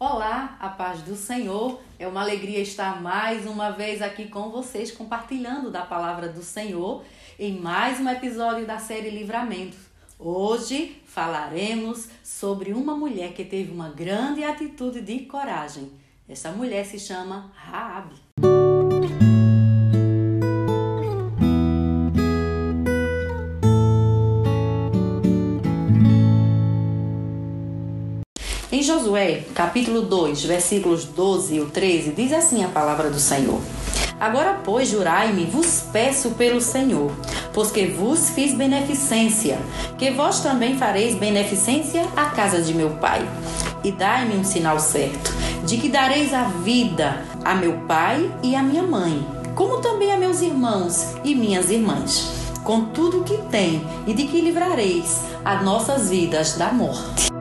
Olá, a paz do Senhor. É uma alegria estar mais uma vez aqui com vocês, compartilhando da palavra do Senhor em mais um episódio da série Livramento. Hoje falaremos sobre uma mulher que teve uma grande atitude de coragem. Essa mulher se chama Raabe. Josué, capítulo 2, versículos 12 e 13, diz assim a palavra do Senhor: Agora, pois, jurai-me, vos peço pelo Senhor, pois que vos fiz beneficência, que vós também fareis beneficência à casa de meu pai. E dai-me um sinal certo, de que dareis a vida a meu pai e a minha mãe, como também a meus irmãos e minhas irmãs, com tudo o que tem, e de que livrareis as nossas vidas da morte.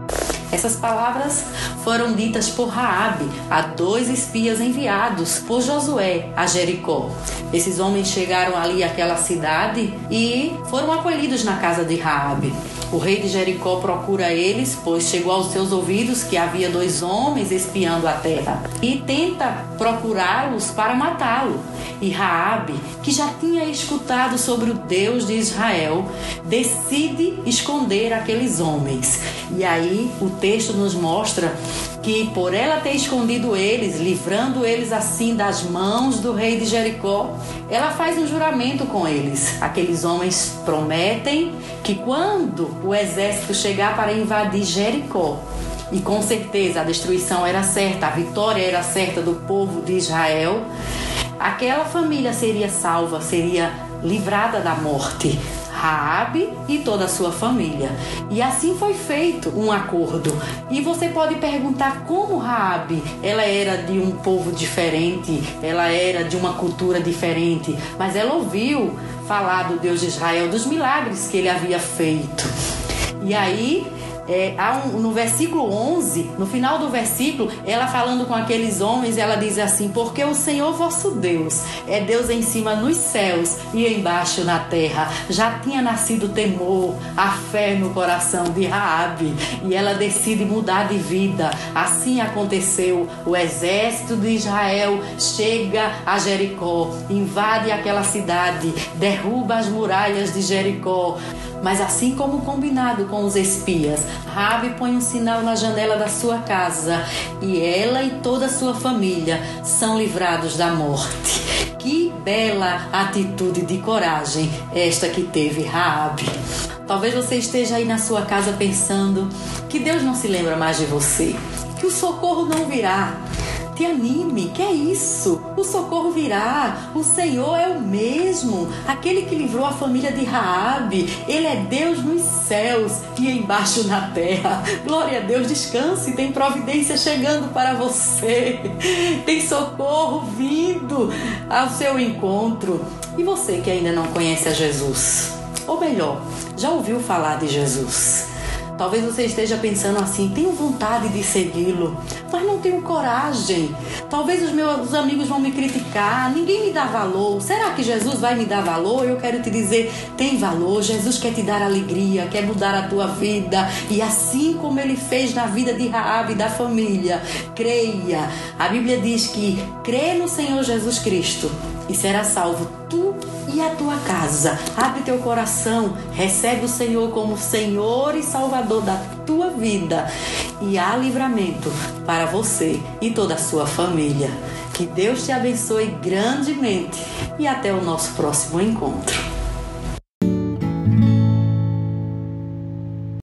Essas palavras foram ditas por Raabe a dois espias enviados por Josué a Jericó. Esses homens chegaram ali àquela cidade e foram acolhidos na casa de Raabe. O rei de Jericó procura eles, pois chegou aos seus ouvidos que havia dois homens espiando a terra e tenta procurá-los para matá-lo. E Raabe, que já tinha escutado sobre o Deus de Israel, decide esconder aqueles homens. E aí o texto nos mostra que por ela ter escondido eles, livrando eles assim das mãos do rei de Jericó, ela faz um juramento com eles. Aqueles homens prometem que quando o exército chegar para invadir Jericó, e com certeza a destruição era certa, a vitória era certa do povo de Israel, aquela família seria salva, seria livrada da morte. Raabe e toda a sua família. E assim foi feito um acordo. E você pode perguntar como Raabe, ela era de um povo diferente, ela era de uma cultura diferente, mas ela ouviu falar do Deus de Israel, dos milagres que ele havia feito. E aí é, um, no versículo 11, no final do versículo, ela falando com aqueles homens, ela diz assim: Porque o Senhor vosso Deus é Deus em cima nos céus e embaixo na terra. Já tinha nascido temor, a fé no coração de Raabe e ela decide mudar de vida. Assim aconteceu. O exército de Israel chega a Jericó, invade aquela cidade, derruba as muralhas de Jericó. Mas assim como combinado com os espias, Rabi põe um sinal na janela da sua casa e ela e toda a sua família são livrados da morte. Que bela atitude de coragem esta que teve Raabe. Talvez você esteja aí na sua casa pensando que Deus não se lembra mais de você, que o socorro não virá, te anime, que é isso? O socorro virá. O Senhor é o mesmo, aquele que livrou a família de Raabe. Ele é Deus nos céus e embaixo na terra. Glória a Deus, descanse, tem providência chegando para você. Tem socorro vindo ao seu encontro. E você que ainda não conhece a Jesus, ou melhor, já ouviu falar de Jesus? Talvez você esteja pensando assim: tenho vontade de segui-lo, mas não tenho coragem. Talvez os meus amigos vão me criticar, ninguém me dá valor. Será que Jesus vai me dar valor? Eu quero te dizer: tem valor. Jesus quer te dar alegria, quer mudar a tua vida. E assim como ele fez na vida de Raab e da família, creia. A Bíblia diz que crê no Senhor Jesus Cristo e será salvo tu e a tua casa. Abre teu coração, recebe o Senhor como Senhor e Salvador da tua vida e há livramento para você e toda a sua família. Que Deus te abençoe grandemente e até o nosso próximo encontro.